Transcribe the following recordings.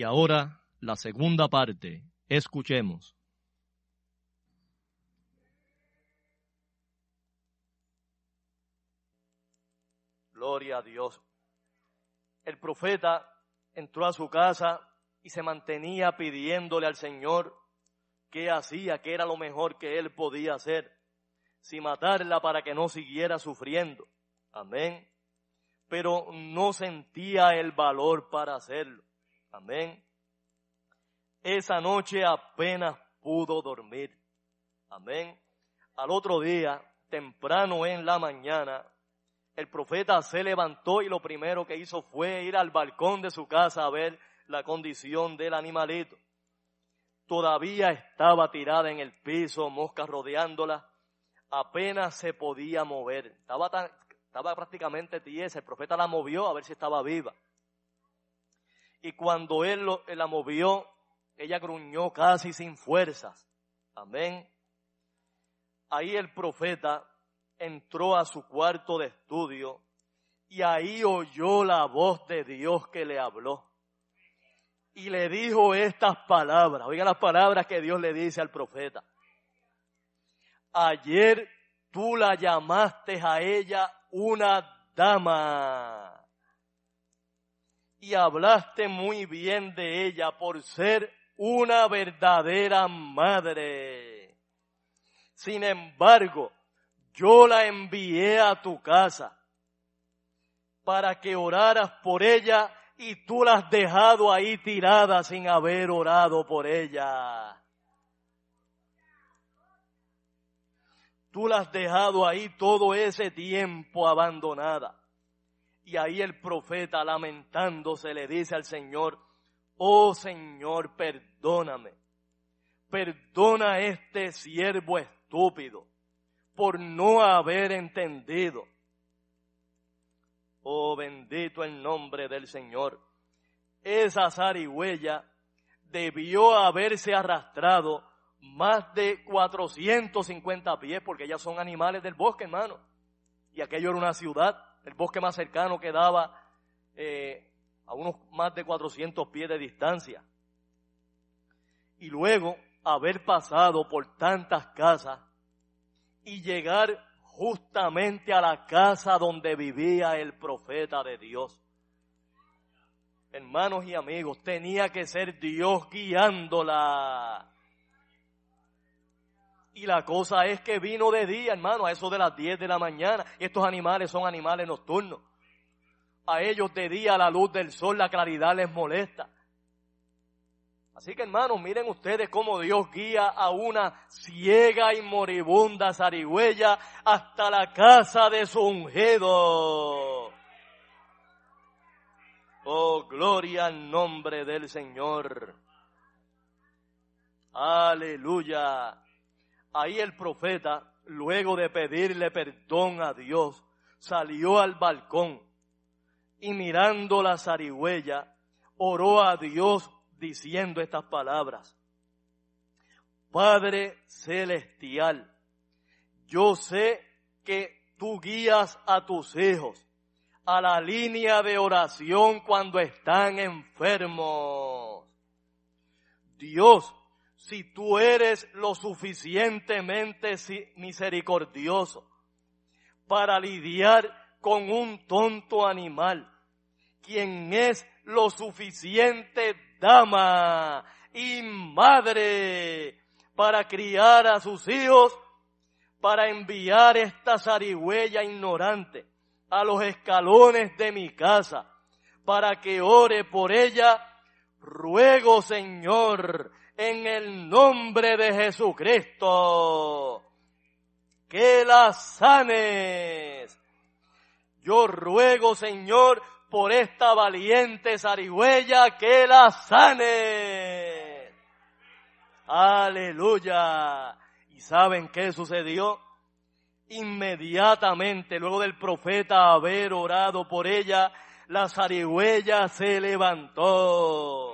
Y ahora la segunda parte. Escuchemos. Gloria a Dios. El profeta entró a su casa y se mantenía pidiéndole al Señor qué hacía, qué era lo mejor que él podía hacer, si matarla para que no siguiera sufriendo. Amén. Pero no sentía el valor para hacerlo. Amén. Esa noche apenas pudo dormir. Amén. Al otro día, temprano en la mañana, el profeta se levantó y lo primero que hizo fue ir al balcón de su casa a ver la condición del animalito. Todavía estaba tirada en el piso, moscas rodeándola, apenas se podía mover. Estaba, tan, estaba prácticamente tiesa, el profeta la movió a ver si estaba viva y cuando él, la movió, ella gruñó casi sin fuerzas. Amén. Ahí el profeta entró a su cuarto de estudio y ahí oyó la voz de Dios que le habló. Y le dijo estas palabras. Oiga las palabras que Dios le dice al profeta. Ayer tú la llamaste a ella una dama y hablaste muy bien de ella por ser una verdadera madre. Sin embargo, yo la envié a tu casa para que oraras por ella y tú la has dejado ahí tirada sin haber orado por ella. Tú la has dejado ahí todo ese tiempo abandonada. Y ahí el profeta lamentándose le dice al Señor, oh Señor, perdóname. Perdona a este siervo estúpido, por no haber entendido. Oh, bendito el nombre del Señor. Esa zarigüeya debió haberse arrastrado más de 450 pies, porque ellas son animales del bosque, hermano. Y aquello era una ciudad, el bosque más cercano quedaba eh, a unos más de 400 pies de distancia. Y luego haber pasado por tantas casas y llegar justamente a la casa donde vivía el profeta de Dios. Hermanos y amigos, tenía que ser Dios guiándola. Y la cosa es que vino de día, hermano, a eso de las 10 de la mañana. Estos animales son animales nocturnos. A ellos de día la luz del sol, la claridad les molesta. Así que hermanos, miren ustedes cómo Dios guía a una ciega y moribunda zarigüeya hasta la casa de su ungido. Oh, gloria al nombre del Señor. Aleluya. Ahí el profeta, luego de pedirle perdón a Dios, salió al balcón y mirando la zarigüeya, oró a Dios diciendo estas palabras. Padre celestial, yo sé que tú guías a tus hijos a la línea de oración cuando están enfermos. Dios, si tú eres lo suficientemente misericordioso para lidiar con un tonto animal, quien es lo suficiente dama y madre para criar a sus hijos, para enviar esta zarigüeya ignorante a los escalones de mi casa para que ore por ella, ruego Señor, en el nombre de Jesucristo, que la sanes. Yo ruego Señor por esta valiente zarigüeya que la sanes. Aleluya. ¿Y saben qué sucedió? Inmediatamente, luego del profeta haber orado por ella, la zarigüeya se levantó.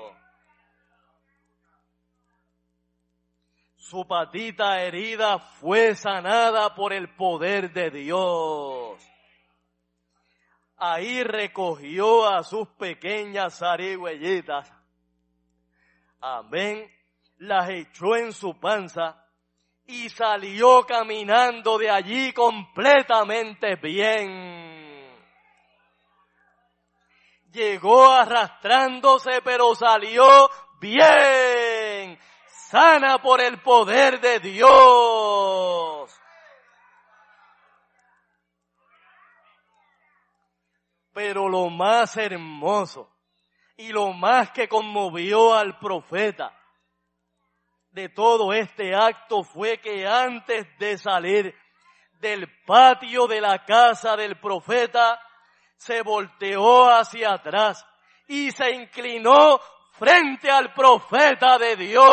Su patita herida fue sanada por el poder de Dios. Ahí recogió a sus pequeñas zarigüeyitas. Amén. Las echó en su panza y salió caminando de allí completamente bien. Llegó arrastrándose, pero salió bien, sana por el poder de Dios. Pero lo más hermoso y lo más que conmovió al profeta de todo este acto fue que antes de salir del patio de la casa del profeta, se volteó hacia atrás y se inclinó frente al profeta de Dios.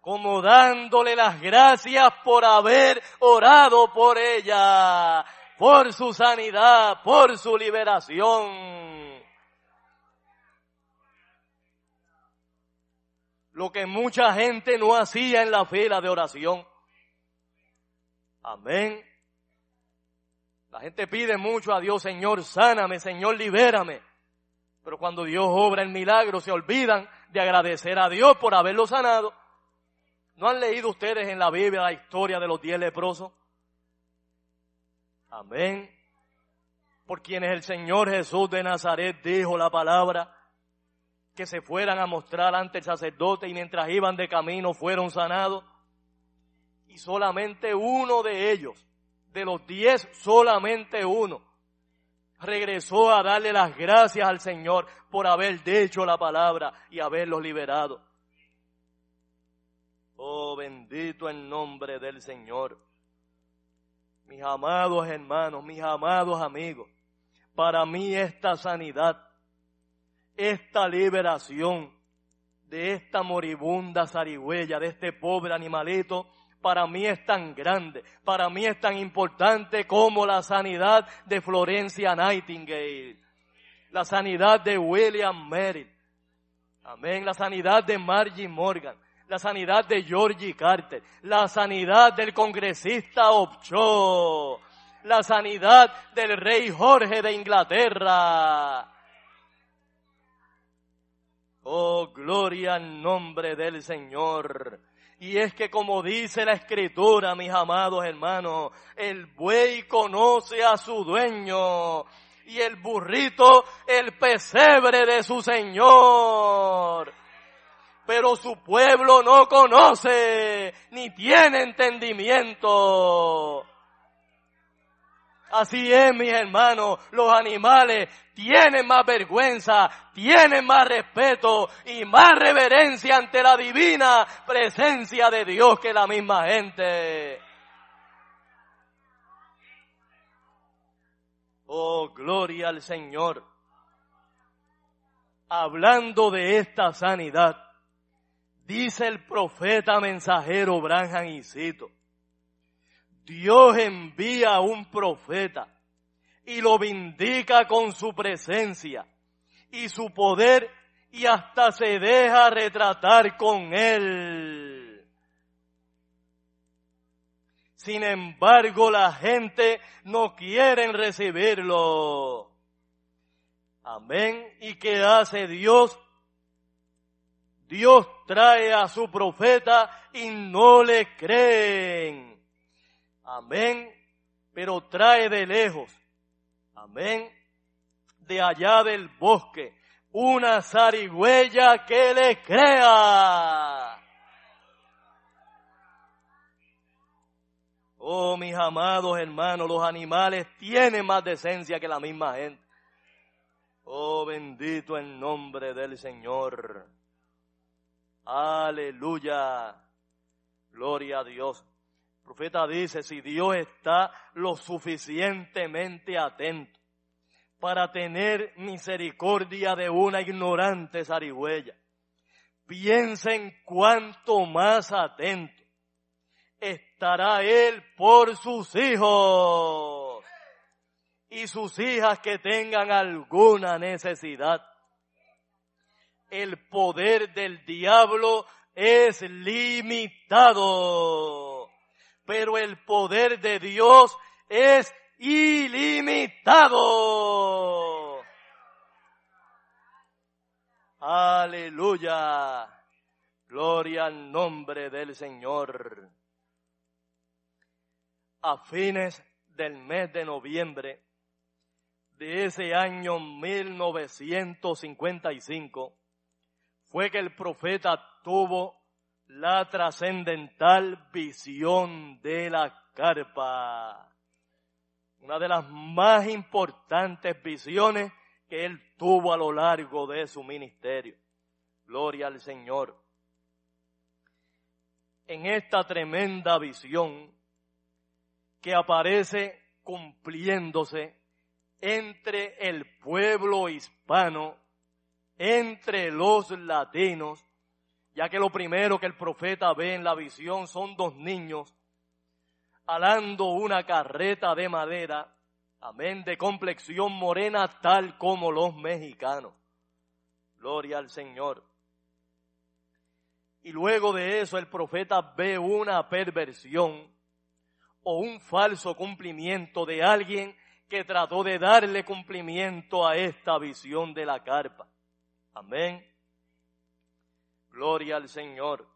Como dándole las gracias por haber orado por ella, por su sanidad, por su liberación. lo que mucha gente no hacía en la fila de oración. Amén. La gente pide mucho a Dios, Señor, sáname, Señor, libérame. Pero cuando Dios obra el milagro, se olvidan de agradecer a Dios por haberlo sanado. ¿No han leído ustedes en la Biblia la historia de los diez leprosos? Amén. Por quienes el Señor Jesús de Nazaret dijo la palabra, que se fueran a mostrar ante el sacerdote y mientras iban de camino fueron sanados. Y solamente uno de ellos, de los diez, solamente uno, regresó a darle las gracias al Señor por haber dicho la palabra y haberlos liberado. Oh, bendito el nombre del Señor. Mis amados hermanos, mis amados amigos, para mí esta sanidad esta liberación de esta moribunda zarigüeya, de este pobre animalito, para mí es tan grande, para mí es tan importante como la sanidad de Florencia Nightingale, la sanidad de William Merritt, amén, la sanidad de Margie Morgan, la sanidad de Georgie Carter, la sanidad del congresista Opcho, la sanidad del rey Jorge de Inglaterra. Oh, gloria al nombre del Señor. Y es que como dice la escritura, mis amados hermanos, el buey conoce a su dueño y el burrito el pesebre de su Señor. Pero su pueblo no conoce ni tiene entendimiento. Así es, mis hermanos, los animales tienen más vergüenza, tienen más respeto y más reverencia ante la divina presencia de Dios que la misma gente. Oh, gloria al Señor. Hablando de esta sanidad, dice el profeta mensajero Branham y cito, Dios envía a un profeta y lo vindica con su presencia y su poder y hasta se deja retratar con él. Sin embargo, la gente no quiere recibirlo. Amén. ¿Y qué hace Dios? Dios trae a su profeta y no le creen. Amén. Pero trae de lejos. Amén. De allá del bosque. Una zarigüeya que le crea. Oh, mis amados hermanos, los animales tienen más decencia que la misma gente. Oh, bendito el nombre del Señor. Aleluya. Gloria a Dios profeta dice, si Dios está lo suficientemente atento para tener misericordia de una ignorante zarigüeya, piensen cuánto más atento estará Él por sus hijos y sus hijas que tengan alguna necesidad. El poder del diablo es limitado pero el poder de Dios es ilimitado. Aleluya. Gloria al nombre del Señor. A fines del mes de noviembre de ese año 1955 fue que el profeta tuvo la trascendental visión de la carpa. Una de las más importantes visiones que él tuvo a lo largo de su ministerio. Gloria al Señor. En esta tremenda visión que aparece cumpliéndose entre el pueblo hispano, entre los latinos, ya que lo primero que el profeta ve en la visión son dos niños alando una carreta de madera, amén, de complexión morena tal como los mexicanos. Gloria al Señor. Y luego de eso el profeta ve una perversión o un falso cumplimiento de alguien que trató de darle cumplimiento a esta visión de la carpa. Amén. Gloria al Señor.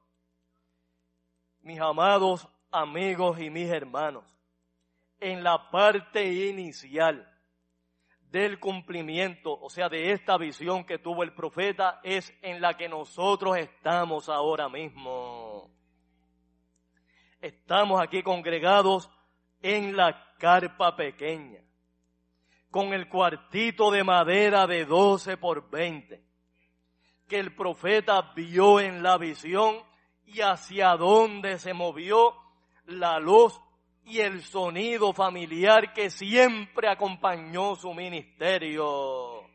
Mis amados amigos y mis hermanos, en la parte inicial del cumplimiento, o sea, de esta visión que tuvo el profeta, es en la que nosotros estamos ahora mismo. Estamos aquí congregados en la carpa pequeña, con el cuartito de madera de 12 por 20 que el profeta vio en la visión y hacia dónde se movió la luz y el sonido familiar que siempre acompañó su ministerio.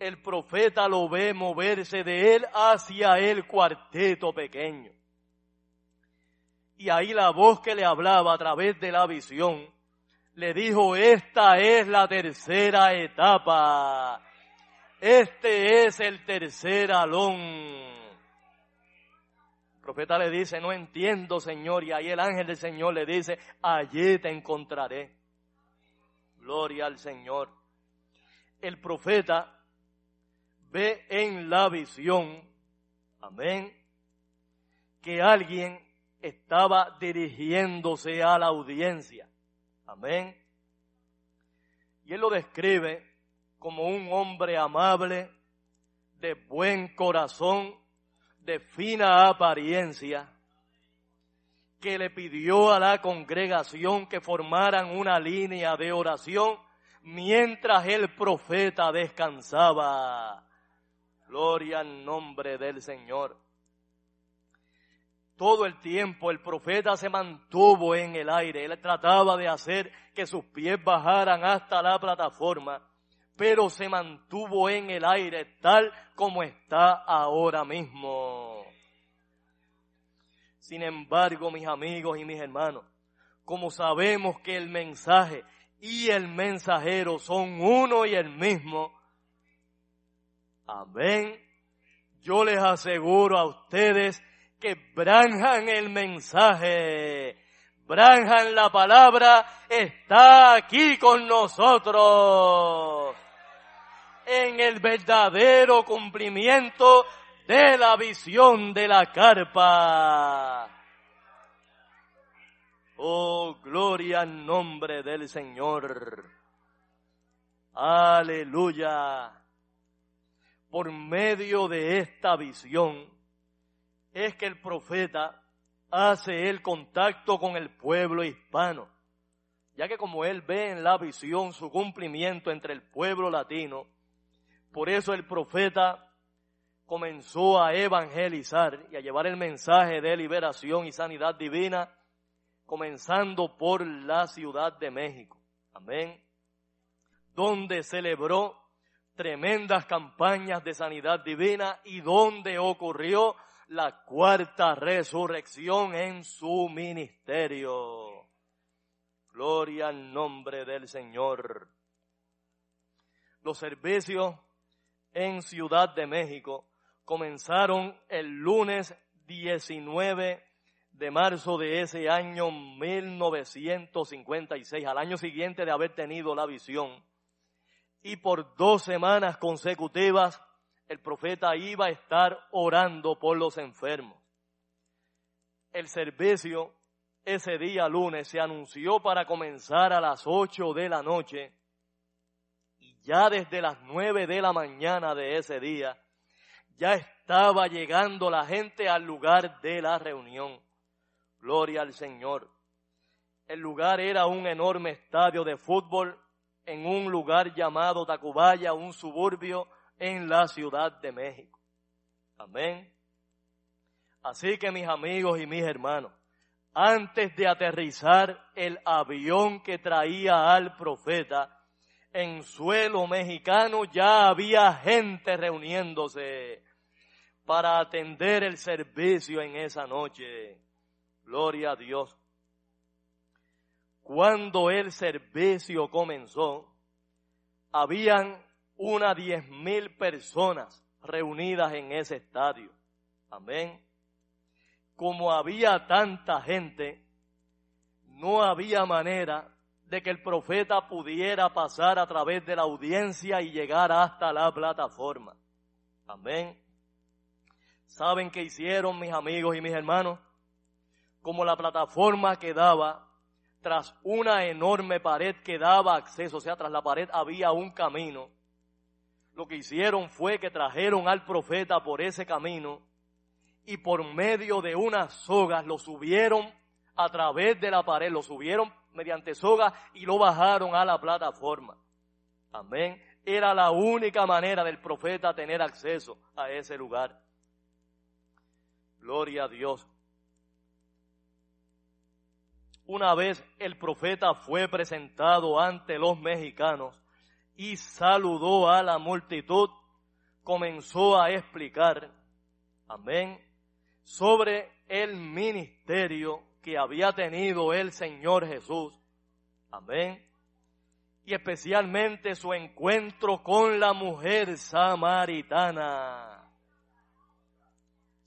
el profeta lo ve moverse de él hacia el cuarteto pequeño. Y ahí la voz que le hablaba a través de la visión le dijo, esta es la tercera etapa. Este es el tercer alón. El profeta le dice, no entiendo, Señor. Y ahí el ángel del Señor le dice, allí te encontraré. Gloria al Señor. El profeta ve en la visión, amén, que alguien estaba dirigiéndose a la audiencia. Amén. Y él lo describe como un hombre amable, de buen corazón, de fina apariencia, que le pidió a la congregación que formaran una línea de oración mientras el profeta descansaba. Gloria al nombre del Señor. Todo el tiempo el profeta se mantuvo en el aire. Él trataba de hacer que sus pies bajaran hasta la plataforma, pero se mantuvo en el aire tal como está ahora mismo. Sin embargo, mis amigos y mis hermanos, como sabemos que el mensaje y el mensajero son uno y el mismo, Amén. Yo les aseguro a ustedes que Branham el mensaje, Branham la palabra está aquí con nosotros en el verdadero cumplimiento de la visión de la carpa. Oh, gloria al nombre del Señor. Aleluya por medio de esta visión es que el profeta hace el contacto con el pueblo hispano, ya que como él ve en la visión su cumplimiento entre el pueblo latino, por eso el profeta comenzó a evangelizar y a llevar el mensaje de liberación y sanidad divina, comenzando por la Ciudad de México. Amén. Donde celebró tremendas campañas de sanidad divina y donde ocurrió la cuarta resurrección en su ministerio. Gloria al nombre del Señor. Los servicios en Ciudad de México comenzaron el lunes 19 de marzo de ese año 1956, al año siguiente de haber tenido la visión y por dos semanas consecutivas el profeta iba a estar orando por los enfermos. El servicio ese día lunes se anunció para comenzar a las ocho de la noche ya desde las nueve de la mañana de ese día ya estaba llegando la gente al lugar de la reunión. Gloria al Señor. El lugar era un enorme estadio de fútbol en un lugar llamado Tacubaya, un suburbio en la Ciudad de México. Amén. Así que mis amigos y mis hermanos, antes de aterrizar el avión que traía al profeta en suelo mexicano, ya había gente reuniéndose para atender el servicio en esa noche. Gloria a Dios. Cuando el servicio comenzó, habían unas diez mil personas reunidas en ese estadio. Amén. Como había tanta gente, no había manera de que el profeta pudiera pasar a través de la audiencia y llegar hasta la plataforma. Amén. ¿Saben qué hicieron mis amigos y mis hermanos? Como la plataforma quedaba tras una enorme pared que daba acceso, o sea, tras la pared había un camino. Lo que hicieron fue que trajeron al profeta por ese camino y por medio de unas sogas lo subieron a través de la pared, lo subieron mediante sogas y lo bajaron a la plataforma. Amén. Era la única manera del profeta tener acceso a ese lugar. Gloria a Dios. Una vez el profeta fue presentado ante los mexicanos y saludó a la multitud, comenzó a explicar, amén, sobre el ministerio que había tenido el Señor Jesús, amén, y especialmente su encuentro con la mujer samaritana.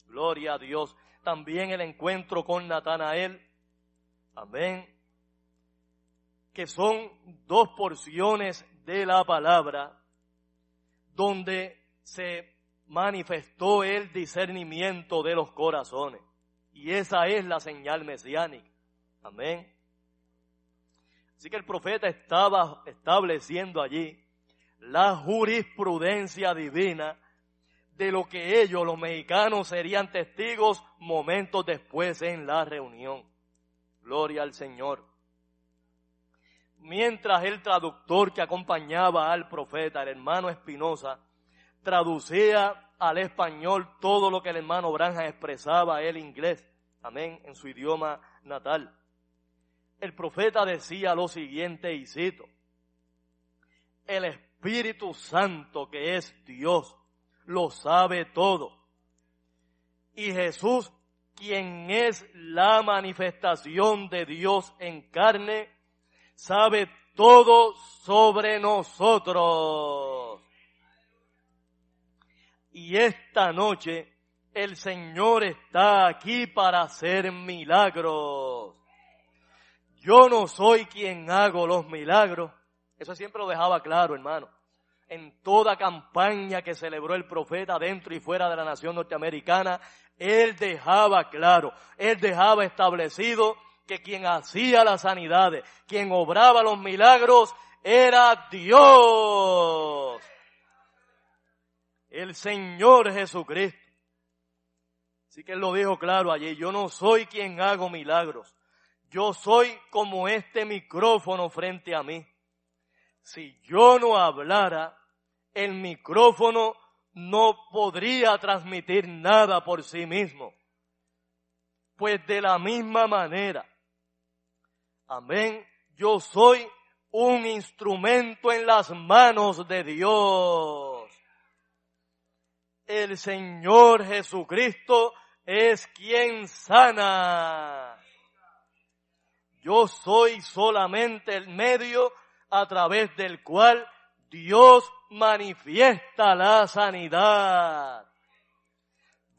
Gloria a Dios. También el encuentro con Natanael. Amén. Que son dos porciones de la palabra donde se manifestó el discernimiento de los corazones. Y esa es la señal mesiánica. Amén. Así que el profeta estaba estableciendo allí la jurisprudencia divina de lo que ellos, los mexicanos, serían testigos momentos después en la reunión. Gloria al Señor. Mientras el traductor que acompañaba al profeta, el hermano Espinosa, traducía al español todo lo que el hermano Branja expresaba el inglés, amén, en su idioma natal el profeta decía lo siguiente y cito, el Espíritu Santo que es Dios lo sabe todo. Y Jesús, quien es la manifestación de Dios en carne, sabe todo sobre nosotros. Y esta noche el Señor está aquí para hacer milagros. Yo no soy quien hago los milagros. Eso siempre lo dejaba claro, hermano. En toda campaña que celebró el profeta dentro y fuera de la nación norteamericana, él dejaba claro, él dejaba establecido que quien hacía las sanidades, quien obraba los milagros, era Dios. El Señor Jesucristo. Así que él lo dijo claro allí, yo no soy quien hago milagros. Yo soy como este micrófono frente a mí. Si yo no hablara, el micrófono no podría transmitir nada por sí mismo. Pues de la misma manera, amén, yo soy un instrumento en las manos de Dios. El Señor Jesucristo es quien sana. Yo soy solamente el medio a través del cual Dios manifiesta la sanidad.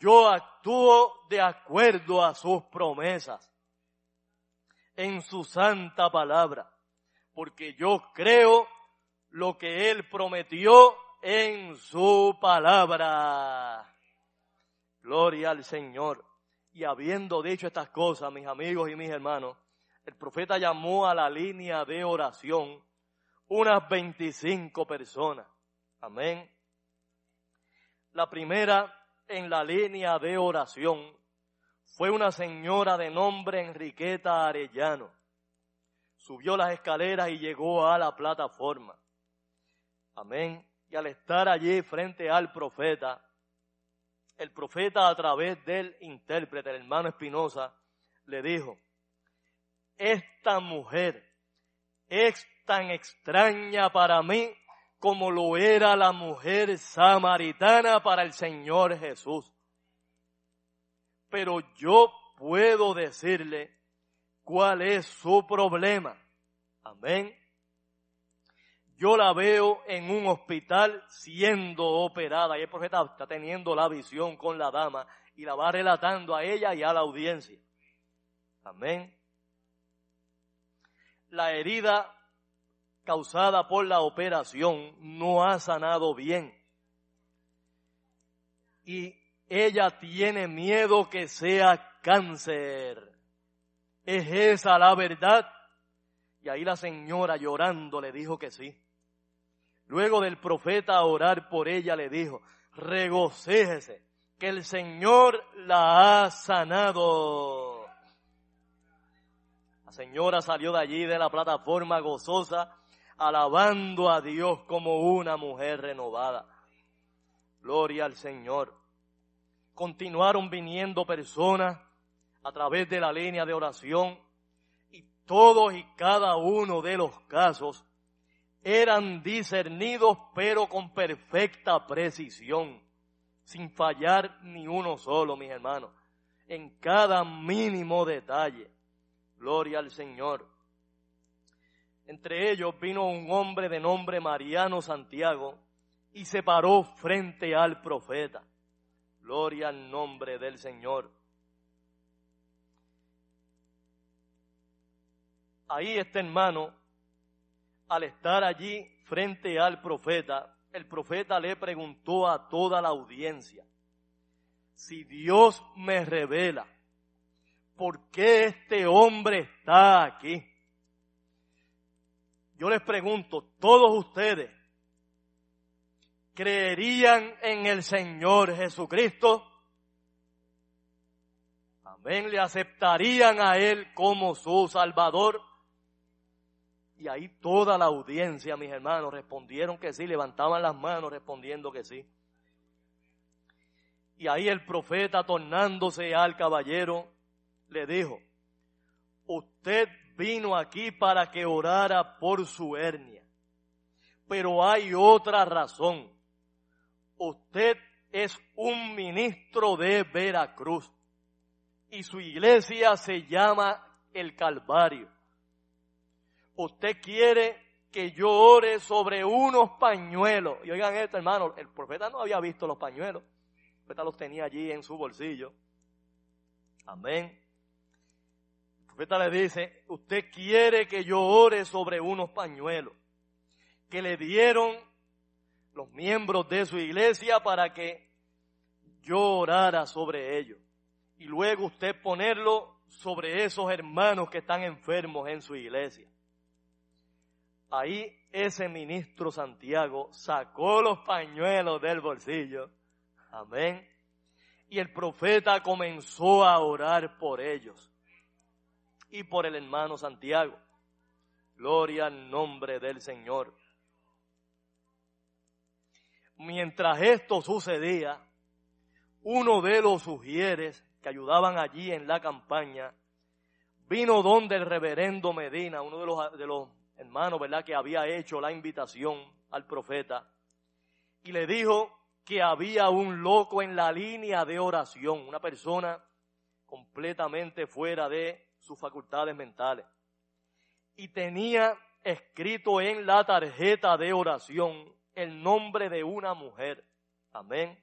Yo actúo de acuerdo a sus promesas en su santa palabra, porque yo creo lo que Él prometió en su palabra. Gloria al Señor. Y habiendo dicho estas cosas, mis amigos y mis hermanos, el profeta llamó a la línea de oración unas 25 personas. Amén. La primera en la línea de oración fue una señora de nombre Enriqueta Arellano. Subió las escaleras y llegó a la plataforma. Amén. Y al estar allí frente al profeta, el profeta a través del intérprete, el hermano Espinosa, le dijo, esta mujer es tan extraña para mí como lo era la mujer samaritana para el Señor Jesús. Pero yo puedo decirle cuál es su problema. Amén. Yo la veo en un hospital siendo operada y el profeta está teniendo la visión con la dama y la va relatando a ella y a la audiencia. Amén la herida causada por la operación no ha sanado bien. Y ella tiene miedo que sea cáncer. ¿Es esa la verdad? Y ahí la señora llorando le dijo que sí. Luego del profeta orar por ella le dijo, regocíjese, que el Señor la ha sanado. La señora salió de allí de la plataforma gozosa, alabando a Dios como una mujer renovada. Gloria al Señor. Continuaron viniendo personas a través de la línea de oración y todos y cada uno de los casos eran discernidos pero con perfecta precisión, sin fallar ni uno solo, mis hermanos, en cada mínimo detalle. Gloria al Señor. Entre ellos vino un hombre de nombre Mariano Santiago y se paró frente al profeta. Gloria al nombre del Señor. Ahí este hermano, al estar allí frente al profeta, el profeta le preguntó a toda la audiencia, si Dios me revela, ¿por qué este hombre está aquí? Yo les pregunto, todos ustedes, ¿creerían en el Señor Jesucristo? Amén, le aceptarían a Él como su Salvador. Y ahí toda la audiencia, mis hermanos, respondieron que sí, levantaban las manos respondiendo que sí. Y ahí el profeta, tornándose al caballero, le dijo, usted vino aquí para que orara por su hernia, pero hay otra razón. Usted es un ministro de Veracruz y su iglesia se llama el Calvario usted quiere que yo ore sobre unos pañuelos. Y oigan esto, hermano, el profeta no había visto los pañuelos. El profeta los tenía allí en su bolsillo. Amén. El profeta le dice, usted quiere que yo ore sobre unos pañuelos que le dieron los miembros de su iglesia para que yo orara sobre ellos. Y luego usted ponerlo sobre esos hermanos que están enfermos en su iglesia. Ahí ese ministro Santiago sacó los pañuelos del bolsillo. Amén. Y el profeta comenzó a orar por ellos y por el hermano Santiago. Gloria al nombre del Señor. Mientras esto sucedía, uno de los sugieres que ayudaban allí en la campaña vino donde el reverendo Medina, uno de los, de los hermano, ¿verdad? Que había hecho la invitación al profeta y le dijo que había un loco en la línea de oración, una persona completamente fuera de sus facultades mentales. Y tenía escrito en la tarjeta de oración el nombre de una mujer. Amén.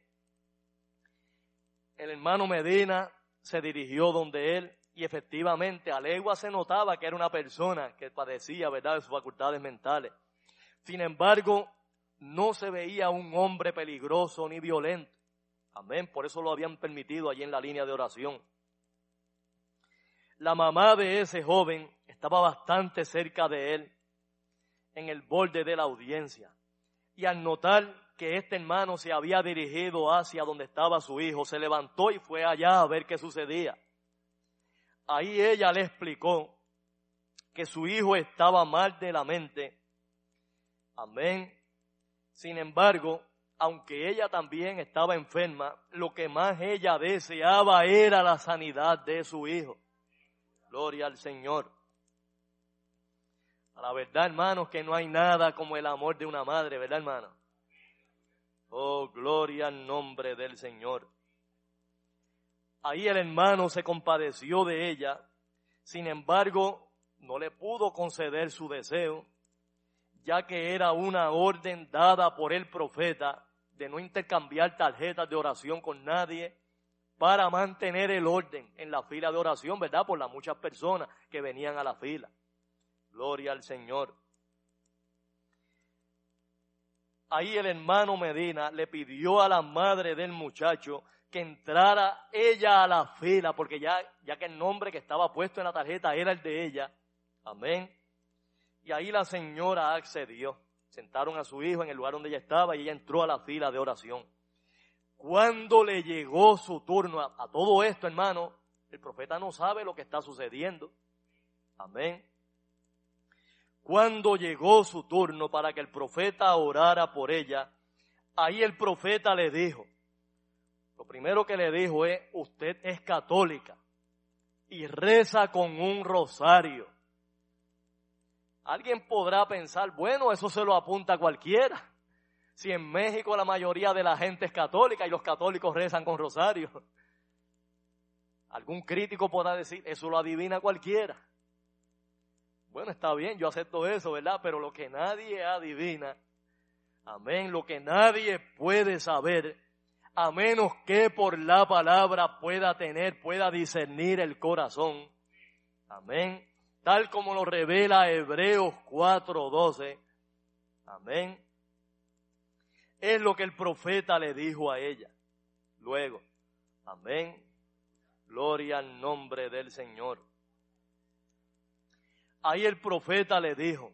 El hermano Medina se dirigió donde él y efectivamente, a legua se notaba que era una persona que padecía, ¿verdad?, de sus facultades mentales. Sin embargo, no se veía un hombre peligroso ni violento. Amén. Por eso lo habían permitido allí en la línea de oración. La mamá de ese joven estaba bastante cerca de él, en el borde de la audiencia. Y al notar que este hermano se había dirigido hacia donde estaba su hijo, se levantó y fue allá a ver qué sucedía. Ahí ella le explicó que su hijo estaba mal de la mente. Amén. Sin embargo, aunque ella también estaba enferma, lo que más ella deseaba era la sanidad de su hijo. Gloria al Señor. A la verdad, hermanos, que no hay nada como el amor de una madre, ¿verdad, hermano? Oh, gloria al nombre del Señor. Ahí el hermano se compadeció de ella, sin embargo, no le pudo conceder su deseo, ya que era una orden dada por el profeta de no intercambiar tarjetas de oración con nadie para mantener el orden en la fila de oración, ¿verdad? Por las muchas personas que venían a la fila. Gloria al Señor. Ahí el hermano Medina le pidió a la madre del muchacho que entrara ella a la fila, porque ya, ya que el nombre que estaba puesto en la tarjeta era el de ella. Amén. Y ahí la señora accedió. Sentaron a su hijo en el lugar donde ella estaba y ella entró a la fila de oración. Cuando le llegó su turno a, a todo esto, hermano, el profeta no sabe lo que está sucediendo. Amén. Cuando llegó su turno para que el profeta orara por ella, ahí el profeta le dijo, lo primero que le dijo es, usted es católica y reza con un rosario. Alguien podrá pensar, bueno, eso se lo apunta cualquiera. Si en México la mayoría de la gente es católica y los católicos rezan con rosario. Algún crítico podrá decir, eso lo adivina cualquiera. Bueno, está bien, yo acepto eso, ¿verdad? Pero lo que nadie adivina, amén, lo que nadie puede saber, a menos que por la palabra pueda tener, pueda discernir el corazón. Amén. Tal como lo revela Hebreos 4:12. Amén. Es lo que el profeta le dijo a ella. Luego, amén. Gloria al nombre del Señor. Ahí el profeta le dijo,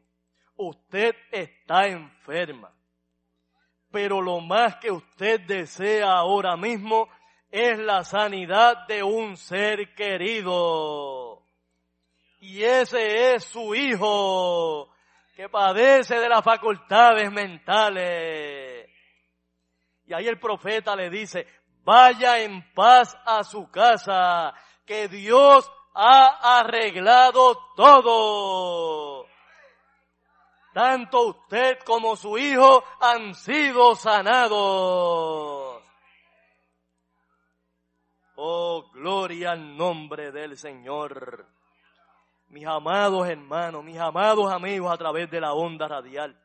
usted está enferma, pero lo más que usted desea ahora mismo es la sanidad de un ser querido. Y ese es su hijo, que padece de las facultades mentales. Y ahí el profeta le dice, vaya en paz a su casa, que Dios ha arreglado todo. Tanto usted como su hijo han sido sanados. Oh, gloria al nombre del Señor. Mis amados hermanos, mis amados amigos a través de la onda radial,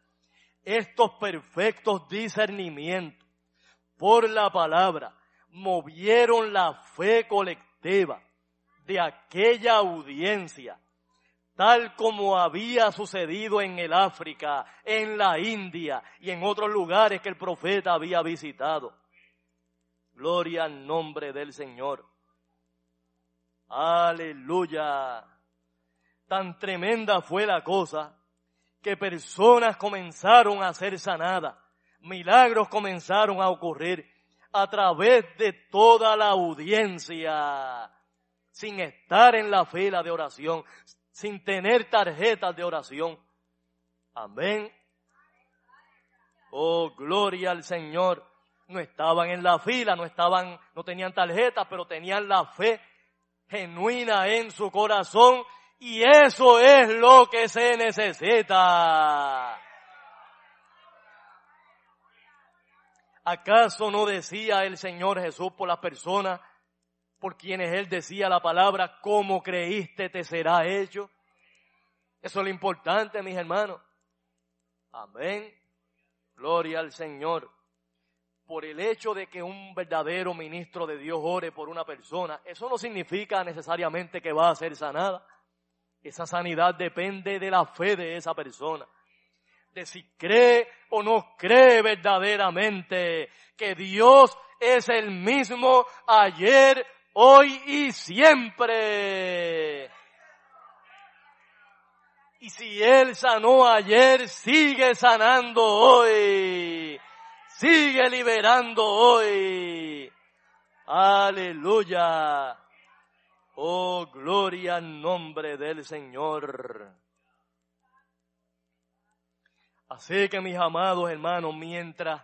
estos perfectos discernimientos por la palabra, movieron la fe colectiva de aquella audiencia, tal como había sucedido en el África, en la India y en otros lugares que el profeta había visitado. Gloria al nombre del Señor. Aleluya. Tan tremenda fue la cosa que personas comenzaron a ser sanadas milagros comenzaron a ocurrir a través de toda la audiencia, sin estar en la fila de oración, sin tener tarjetas de oración. Amén. Oh, gloria al Señor. No estaban en la fila, no estaban, no tenían tarjetas, pero tenían la fe genuina en su corazón y eso es lo que se necesita. ¿Acaso no decía el Señor Jesús por las personas por quienes Él decía la palabra, como creíste te será hecho? Eso es lo importante, mis hermanos. Amén. Gloria al Señor. Por el hecho de que un verdadero ministro de Dios ore por una persona, eso no significa necesariamente que va a ser sanada. Esa sanidad depende de la fe de esa persona de si cree o no cree verdaderamente que Dios es el mismo ayer, hoy y siempre. Y si Él sanó ayer, sigue sanando hoy. Sigue liberando hoy. Aleluya. Oh, gloria al nombre del Señor. Así que mis amados hermanos, mientras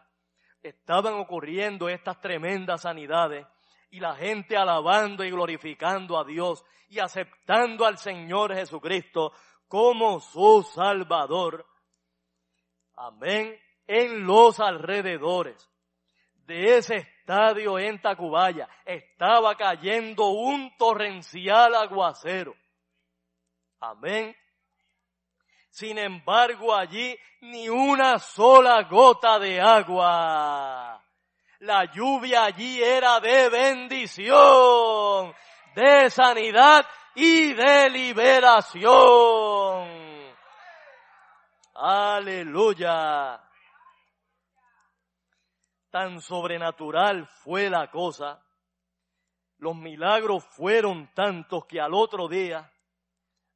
estaban ocurriendo estas tremendas sanidades y la gente alabando y glorificando a Dios y aceptando al Señor Jesucristo como su Salvador, amén, en los alrededores de ese estadio en Tacubaya estaba cayendo un torrencial aguacero. Amén. Sin embargo, allí ni una sola gota de agua. La lluvia allí era de bendición, de sanidad y de liberación. Aleluya. Tan sobrenatural fue la cosa. Los milagros fueron tantos que al otro día,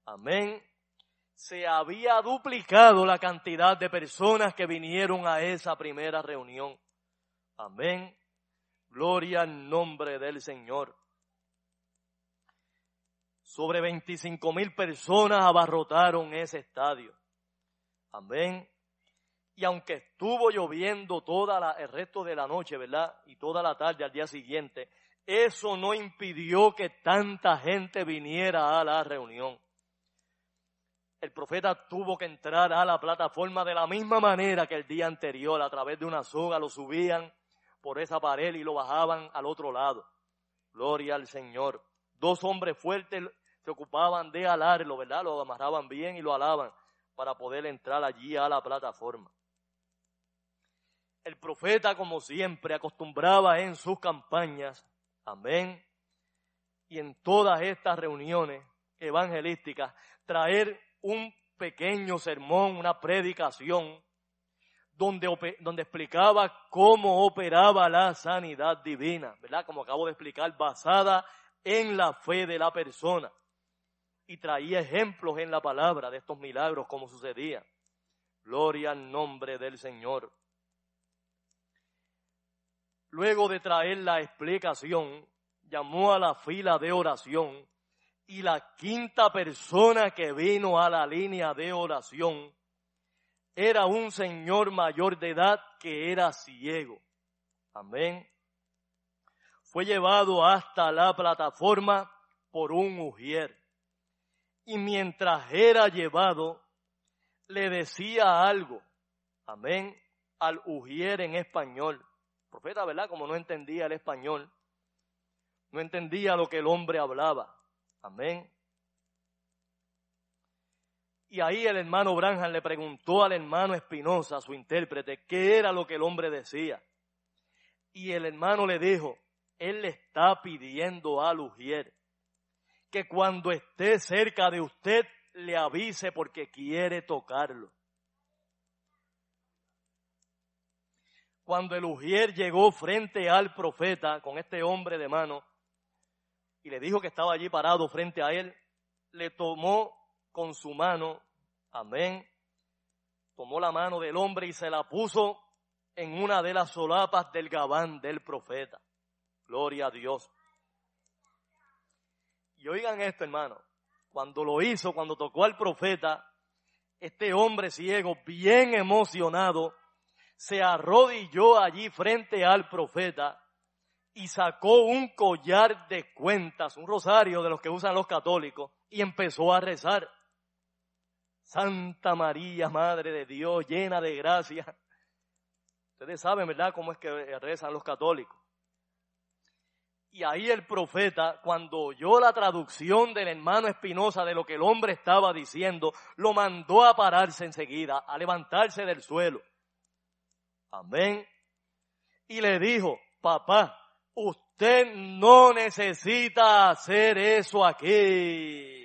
amén, se había duplicado la cantidad de personas que vinieron a esa primera reunión. Amén. Gloria al nombre del Señor. Sobre 25 mil personas abarrotaron ese estadio. Amén. Y aunque estuvo lloviendo toda el resto de la noche, ¿verdad? Y toda la tarde al día siguiente, eso no impidió que tanta gente viniera a la reunión. el profeta tuvo que entrar a la plataforma de la misma manera que el día anterior, a través de una soga lo subían por esa pared y lo bajaban al otro lado. Gloria al Señor. Dos hombres fuertes se ocupaban de alarlo, ¿verdad? Lo amarraban bien y lo alaban para poder entrar allí a la plataforma. El profeta, como siempre, acostumbraba en sus campañas, amén, y en todas estas reuniones evangelísticas, traer un pequeño sermón, una predicación, donde, donde explicaba cómo operaba la sanidad divina, ¿verdad? Como acabo de explicar, basada en la fe de la persona. Y traía ejemplos en la palabra de estos milagros, como sucedía. Gloria al nombre del Señor. Luego de traer la explicación, llamó a la fila de oración y la quinta persona que vino a la línea de oración era un señor mayor de edad que era ciego. Amén. Fue llevado hasta la plataforma por un ujier. Y mientras era llevado, le decía algo. Amén. Al ujier en español. profeta, ¿verdad? Como no entendía el español, no entendía lo que el hombre hablaba. Amén. Y ahí el hermano Branham le preguntó al hermano Espinosa, su intérprete, qué era lo que el hombre decía. Y el hermano le dijo, él le está pidiendo a Lugier que cuando esté cerca de usted le avise porque quiere tocarlo. Cuando el Ujier llegó frente al profeta con este hombre de mano, y le dijo que estaba allí parado frente a él, le tomó con su mano, amén, tomó la mano del hombre y se la puso en una de las solapas del gabán del profeta. Gloria a Dios. Y oigan esto, hermano, cuando lo hizo, cuando tocó al profeta, este hombre ciego, bien emocionado, se arrodilló allí frente al profeta y sacó un collar de cuentas, un rosario de los que usan los católicos, y empezó a rezar. Santa María, Madre de Dios, llena de gracia. Ustedes saben, ¿verdad?, cómo es que rezan los católicos. Y ahí el profeta, cuando oyó la traducción del hermano Espinosa de lo que el hombre estaba diciendo, lo mandó a pararse enseguida, a levantarse del suelo. Amén. Y le dijo, papá, Usted no necesita hacer eso aquí.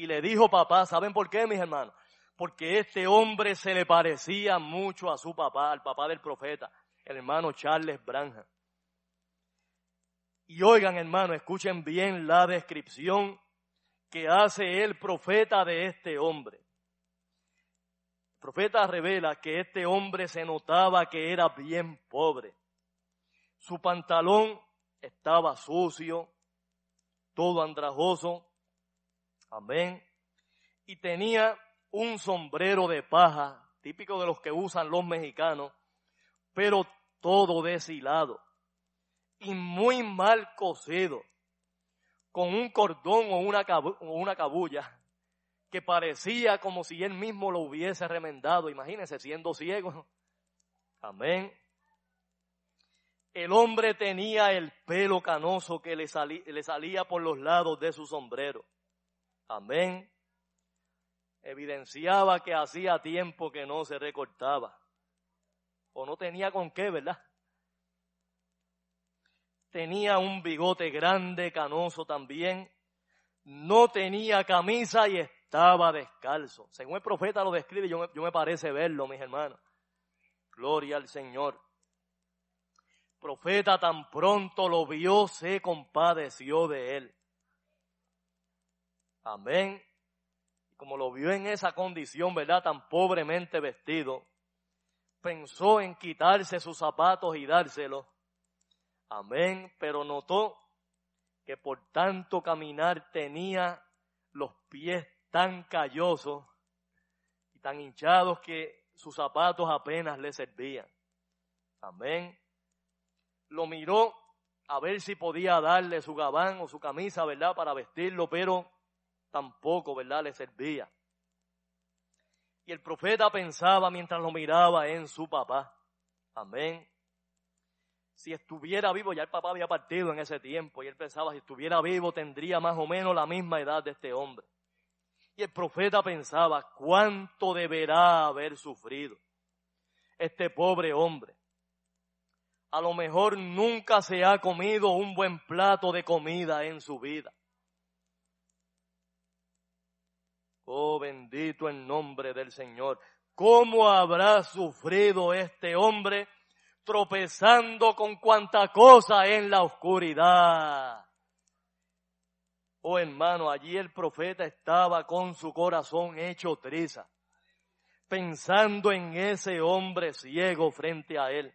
Y le dijo papá, ¿saben por qué, mis hermanos? Porque este hombre se le parecía mucho a su papá, al papá del profeta, el hermano Charles Branham. Y oigan, hermano, escuchen bien la descripción que hace el profeta de este hombre. El profeta revela que este hombre se notaba que era bien pobre. Su pantalón estaba sucio, todo andrajoso. Amén. Y tenía un sombrero de paja, típico de los que usan los mexicanos, pero todo deshilado y muy mal cosido, con un cordón o una, o cabulla que parecía como si él mismo lo hubiese remendado. Imagínense siendo ciego. Amén. El hombre tenía el pelo canoso que le, le salía por los lados de su sombrero. Amén. Evidenciaba que hacía tiempo que no se recortaba. O no tenía con qué, ¿verdad? Tenía un bigote grande, canoso también. No tenía camisa y estaba descalzo. Según el profeta lo describe, yo me parece verlo, mis hermanos. Gloria al Señor profeta tan pronto lo vio, se compadeció de él. Amén. Como lo vio en esa condición, ¿verdad? Tan pobremente vestido, pensó en quitarse sus zapatos y dárselos. Amén. Pero notó que por tanto caminar tenía los pies tan callosos y tan hinchados que sus zapatos apenas le servían. Amén lo miró a ver si podía darle su gabán o su camisa, ¿verdad? Para vestirlo, pero tampoco, ¿verdad?, le servía. Y el profeta pensaba mientras lo miraba en su papá. Amén. Si estuviera vivo, ya el papá había partido en ese tiempo y él pensaba, si estuviera vivo tendría más o menos la misma edad de este hombre. Y el profeta pensaba, ¿cuánto deberá haber sufrido este pobre hombre? A lo mejor nunca se ha comido un buen plato de comida en su vida. Oh, bendito el nombre del Señor. ¿Cómo habrá sufrido este hombre tropezando con cuanta cosa en la oscuridad? Oh hermano, allí el profeta estaba con su corazón hecho triza, pensando en ese hombre ciego frente a él.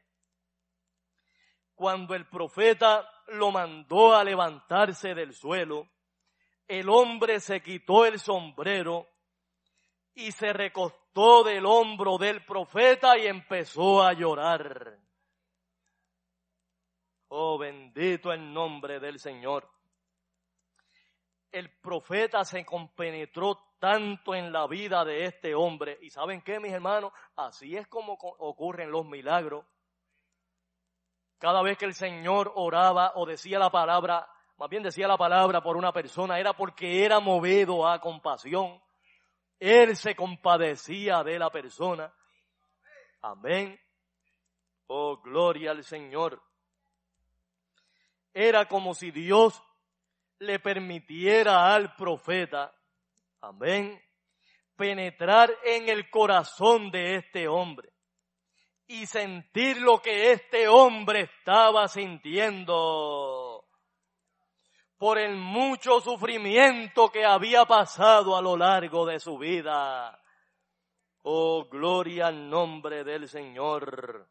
Cuando el profeta lo mandó a levantarse del suelo, el hombre se quitó el sombrero y se recostó del hombro del profeta y empezó a llorar. Oh, bendito el nombre del Señor. El profeta se compenetró tanto en la vida de este hombre. ¿Y saben qué, mis hermanos? Así es como ocurren los milagros. Cada vez que el Señor oraba o decía la palabra, más bien decía la palabra por una persona, era porque era movido a compasión. Él se compadecía de la persona. Amén. Oh, gloria al Señor. Era como si Dios le permitiera al profeta, amén, penetrar en el corazón de este hombre y sentir lo que este hombre estaba sintiendo por el mucho sufrimiento que había pasado a lo largo de su vida. Oh, gloria al nombre del Señor.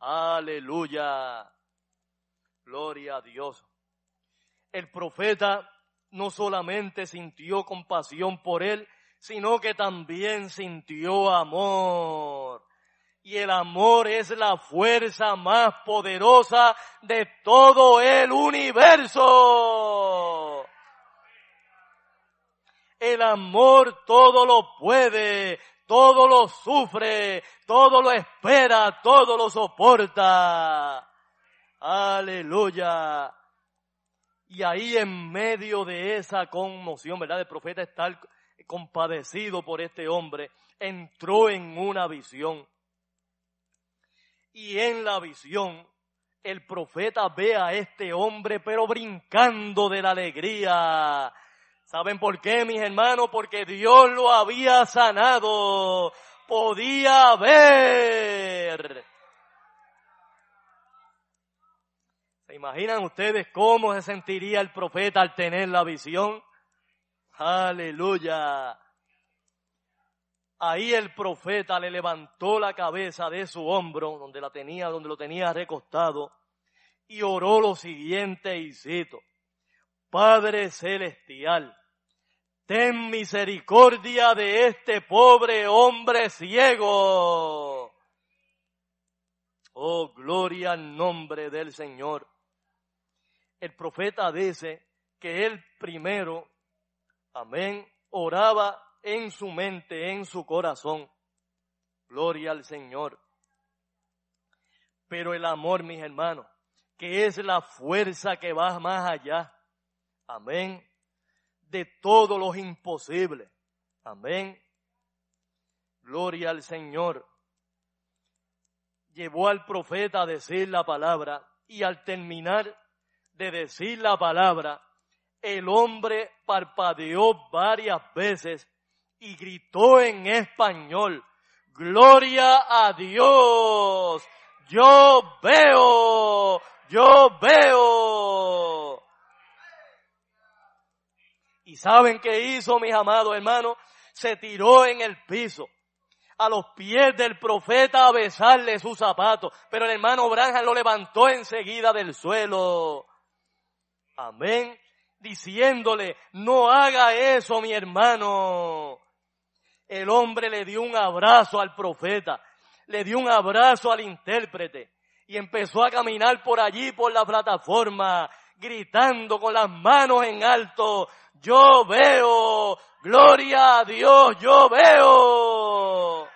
Aleluya. Gloria a Dios. El profeta no solamente sintió compasión por él, sino que también sintió amor y el amor es la fuerza más poderosa de todo el universo. El amor todo lo puede, todo lo sufre, todo lo espera, todo lo soporta. Aleluya. Y ahí en medio de esa conmoción, ¿verdad? El profeta está compadecido por este hombre, entró en una visión y en la visión, el profeta ve a este hombre pero brincando de la alegría. ¿Saben por qué, mis hermanos? Porque Dios lo había sanado. Podía ver. ¿Se imaginan ustedes cómo se sentiría el profeta al tener la visión? Aleluya. Ahí el profeta le levantó la cabeza de su hombro, donde la tenía, donde lo tenía recostado, y oró lo siguiente y cito, Padre celestial, ten misericordia de este pobre hombre ciego. Oh, gloria al nombre del Señor. El profeta dice que él primero, amén, oraba en su mente, en su corazón. Gloria al Señor. Pero el amor, mis hermanos, que es la fuerza que va más allá. Amén. De todos los imposibles. Amén. Gloria al Señor. Llevó al profeta a decir la palabra y al terminar de decir la palabra, el hombre parpadeó varias veces y gritó en español, Gloria a Dios, yo veo, yo veo. ¿Y saben qué hizo, mis amados hermanos? Se tiró en el piso a los pies del profeta a besarle sus zapatos. Pero el hermano Branham lo levantó enseguida del suelo. Amén. Diciéndole, no haga eso, mi hermano el hombre le dio un abrazo al profeta, le dio un abrazo al intérprete y empezó a caminar por allí, por la plataforma, gritando con las manos en alto, yo veo. Gloria a Dios, yo veo.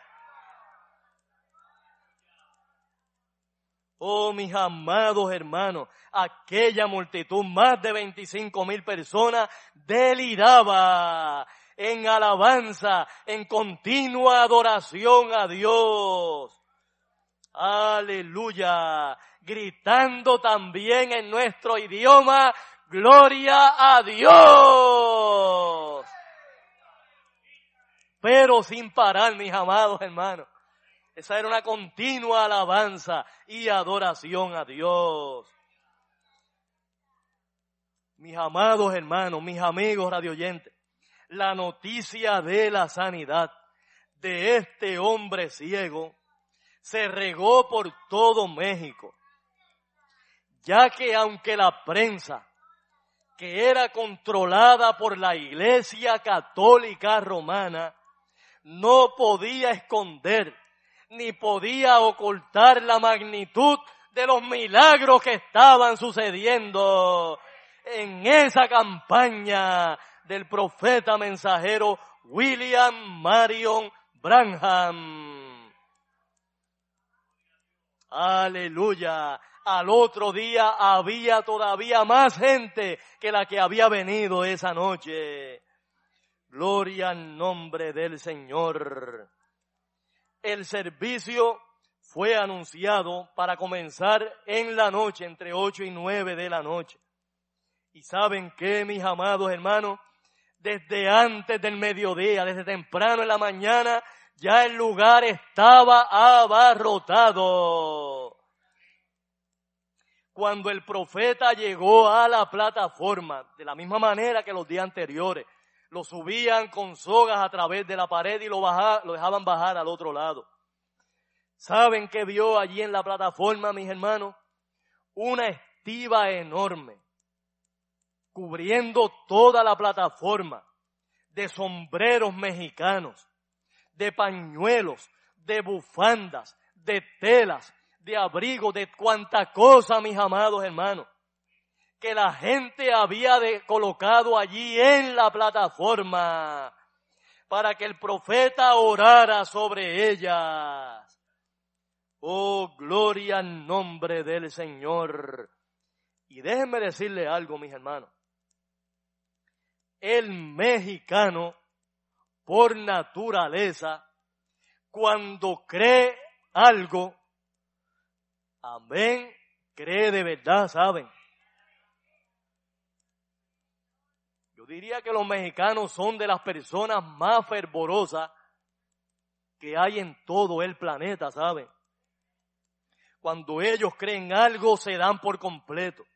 Oh, mis amados hermanos, aquella multitud, más de 25 mil personas, deliraba en alabanza, en continua adoración a Dios. Aleluya. Gritando también en nuestro idioma, gloria a Dios. Pero sin parar, mis amados hermanos. Esa era una continua alabanza y adoración a Dios. Mis amados hermanos, mis amigos radioyentes, la noticia de la sanidad de este hombre ciego se regó por todo México, ya que aunque la prensa, que era controlada por la Iglesia Católica Romana, no podía esconder ni podía ocultar la magnitud de los milagros que estaban sucediendo en esa campaña del profeta mensajero William Marion Branham. Aleluya. Al otro día había todavía más gente que la que había venido esa noche. Gloria al nombre del Señor. El servicio fue anunciado para comenzar en la noche, entre ocho y nueve de la noche. Y saben qué, mis amados hermanos, desde antes del mediodía, desde temprano en la mañana, ya el lugar estaba abarrotado. Cuando el profeta llegó a la plataforma, de la misma manera que los días anteriores, lo subían con sogas a través de la pared y lo, lo dejaban bajar al otro lado. ¿Saben qué vio allí en la plataforma, mis hermanos? Una estiva enorme cubriendo toda la plataforma de sombreros mexicanos, de pañuelos, de bufandas, de telas, de abrigo, de cuanta cosa, mis amados hermanos, que la gente había colocado allí en la plataforma para que el profeta orara sobre ellas. Oh, gloria al nombre del Señor. Y déjenme decirle algo, mis hermanos el mexicano, por naturaleza, cuando cree algo, amén, cree de verdad, ¿saben? Yo diría que los mexicanos son de las personas más fervorosas que hay en todo el planeta, ¿saben? Cuando ellos creen algo, se dan por completo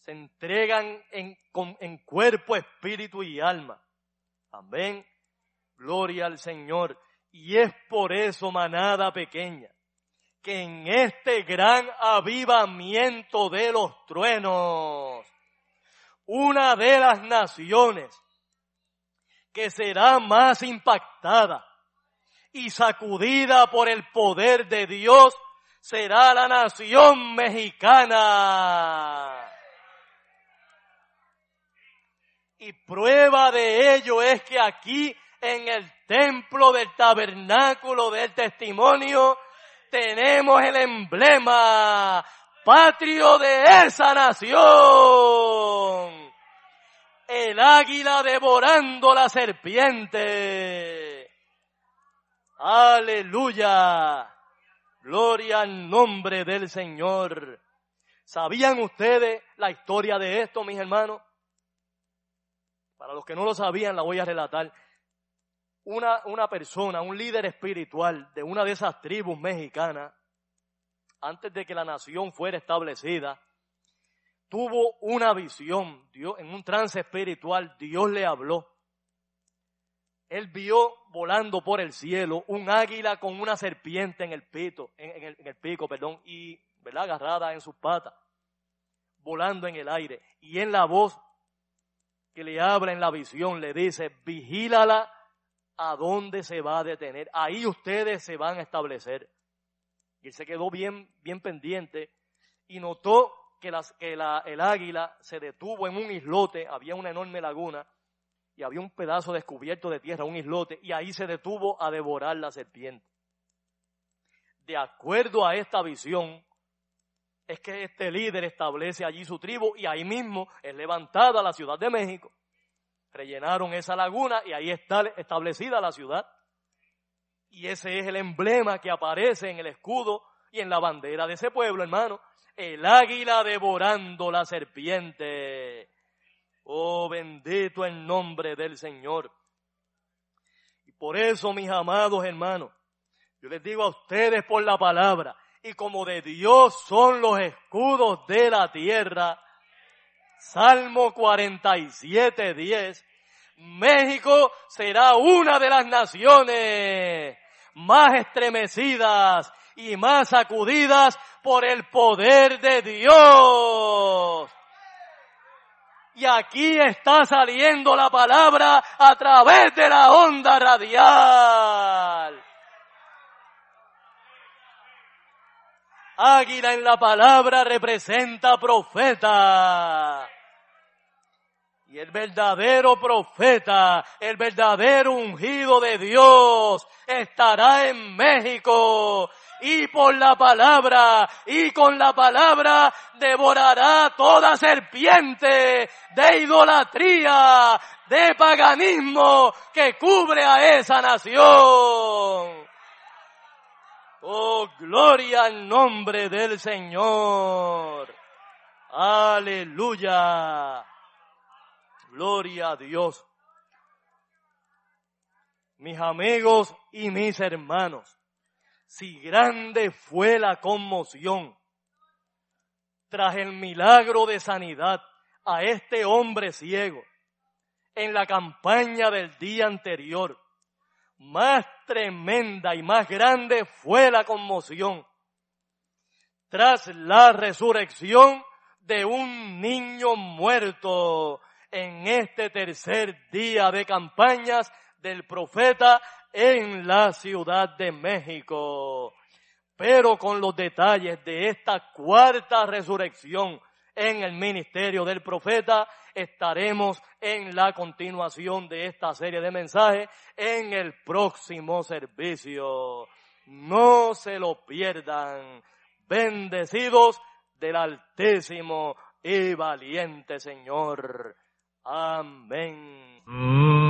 se entregan en, en cuerpo, espíritu y alma. Amén. Gloria al Señor. Y es por eso, manada pequeña, que en este gran avivamiento de los truenos, una de las naciones que será más impactada y sacudida por el poder de Dios será la nación mexicana. Y prueba de ello es que aquí en el templo del tabernáculo del testimonio tenemos el emblema patrio de esa nación. El águila devorando la serpiente. Aleluya. Gloria al nombre del Señor. ¿Sabían ustedes la historia de esto, mis hermanos? Para los que no lo sabían, la voy a relatar. Una, una persona, un líder espiritual de una de esas tribus mexicanas, antes de que la nación fuera establecida, tuvo una visión, Dios, en un trance espiritual, Dios le habló. Él vio volando por el cielo un águila con una serpiente en el pito, en, el, en el, pico, perdón, y, ¿verdad? Agarrada en sus patas, volando en el aire. Y en la voz que le habla en la visión, le dice, vigílala a dónde se va a detener. Ahí ustedes se van a establecer. Y él se quedó bien, bien pendiente y notó que, las, que la, el águila se detuvo en un islote, había una enorme laguna y había un pedazo descubierto de tierra, un islote, y ahí se detuvo a devorar la serpiente. De acuerdo a esta visión, es que este líder establece allí su tribu y ahí mismo es levantada la ciudad de México. Rellenaron esa laguna y ahí está establecida la ciudad. Y ese es el emblema que aparece en el escudo y en la bandera de ese pueblo, hermano. El águila devorando la serpiente. Oh, bendito el nombre del Señor. Y por eso, mis amados hermanos, yo les digo a ustedes por la palabra, y como de Dios son los escudos de la tierra, Salmo 47, 10, México será una de las naciones más estremecidas y más sacudidas por el poder de Dios. Y aquí está saliendo la palabra a través de la onda radial. Águila en la palabra representa profeta. Y el verdadero profeta, el verdadero ungido de Dios estará en México y por la palabra y con la palabra devorará toda serpiente de idolatría, de paganismo que cubre a esa nación. Oh, gloria al nombre del Señor. Aleluya. Gloria a Dios. Mis amigos y mis hermanos, si grande fue la conmoción tras el milagro de sanidad a este hombre ciego en la campaña del día anterior, más tremenda y más grande fue la conmoción tras la resurrección de un niño muerto en este tercer día de campañas del profeta en la Ciudad de México. Pero con los detalles de esta cuarta resurrección en el ministerio del profeta, estaremos en la continuación de esta serie de mensajes en el próximo servicio. No se lo pierdan. Bendecidos del Altísimo y valiente Señor. Amén. Y